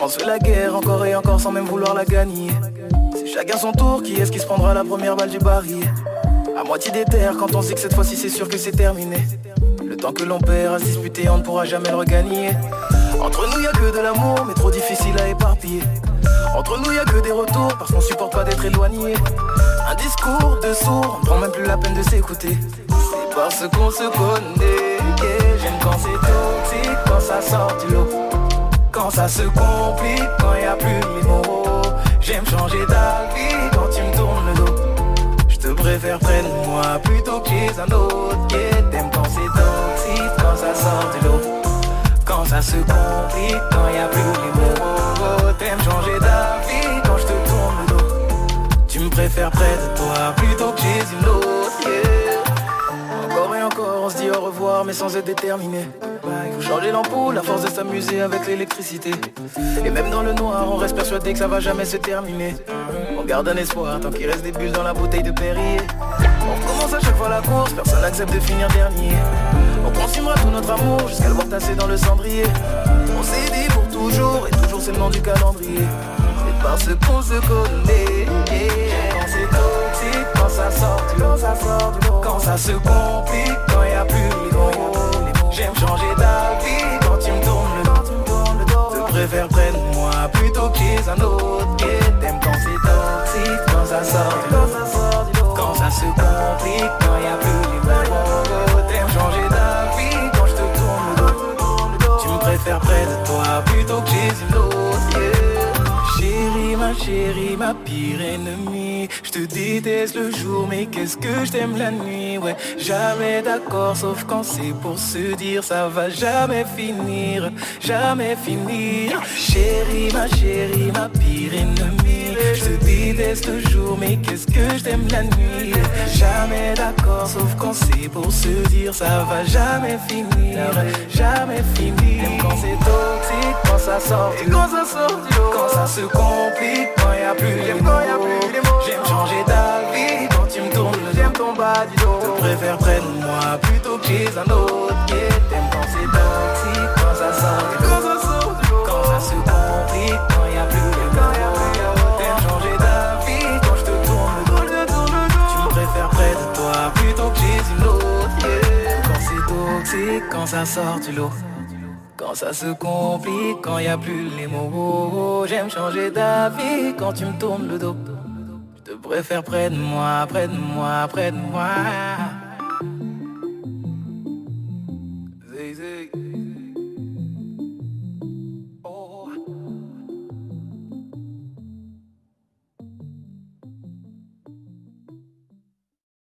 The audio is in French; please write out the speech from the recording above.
On se fait la guerre encore et encore sans même vouloir la gagner. C'est chacun son tour, qui est-ce qui se prendra la première balle du baril? À moitié des terres quand on sait que cette fois-ci c'est sûr que c'est terminé. Le temps que l'on perd à se disputer, on ne pourra jamais le regagner. Entre nous y a que de l'amour, mais trop difficile à éparpiller. Entre nous y a que des retours, parce qu'on supporte pas d'être éloigné. Un discours de sourd, on prend même plus la peine de s'écouter. C'est parce qu'on se connaît. J'aime quand c'est toxique, quand ça sort du lot. Quand ça se complique, quand y a plus les mots. J'aime changer d'avis quand tu me tournes le dos. Je te préfère près de moi plutôt que chez un autre. Yeah, t'aimes quand c'est toxique, quand ça sort du lot. Ça se complique, quand y a plus les mots. T'aimes changer d'avis quand je te tourne le dos. Tu me préfères près de toi plutôt que chez une autre. Encore et encore, on se dit au revoir, mais sans être déterminé. Il faut changer l'ampoule, la force de s'amuser avec l'électricité. Et même dans le noir, on reste persuadé que ça va jamais se terminer. On garde un espoir tant qu'il reste des bulles dans la bouteille de Perrier. On recommence à chaque fois la course, personne n'accepte de finir dernier. On consumera tout notre amour jusqu'à le voir tasser dans le cendrier. On s'est dit pour toujours, et toujours c'est le nom du calendrier. C'est parce qu'on se connaît. Quand c'est toxique, quand ça sort lot, ça sort. Quand ça se complique, quand y a plus les mots. J'aime changer d'avis quand tu me tournes le dos. Te préfère près de moi plutôt chez un autre. Chérie, ma pire ennemie. Je te déteste le jour mais qu'est-ce que je t'aime la nuit? Ouais, jamais d'accord sauf quand c'est pour se dire Ça va jamais finir, jamais finir. Chérie, ma chérie, ma pire ennemie. Je te déteste le jour mais qu'est-ce que je t'aime la nuit? Jamais d'accord sauf quand c'est pour se dire Ça va jamais finir, jamais finir. Même quand c'est toxique, quand ça sort du quand ça sort Quand ça se complique, plus les mots. J'aime changer d'avis quand tu me tournes J'aime ton bas du dos. Te préfère près de moi plutôt que chez un autre. Yeah. T'aimes quand c'est toxique, quand ça sort quand ça sort du lot Quand ça se complique, quand y a plus les mots. T'aimes changer d'avis quand je te tourne le dos. Tu me préfères près de toi plutôt que chez une autre. Yeah. Quand c'est toxique, quand ça sort du lot quand ça se complique, quand y a plus les mots, j'aime changer d'avis quand tu me tournes le dos. Je te préfère près de moi, près de moi, près de moi.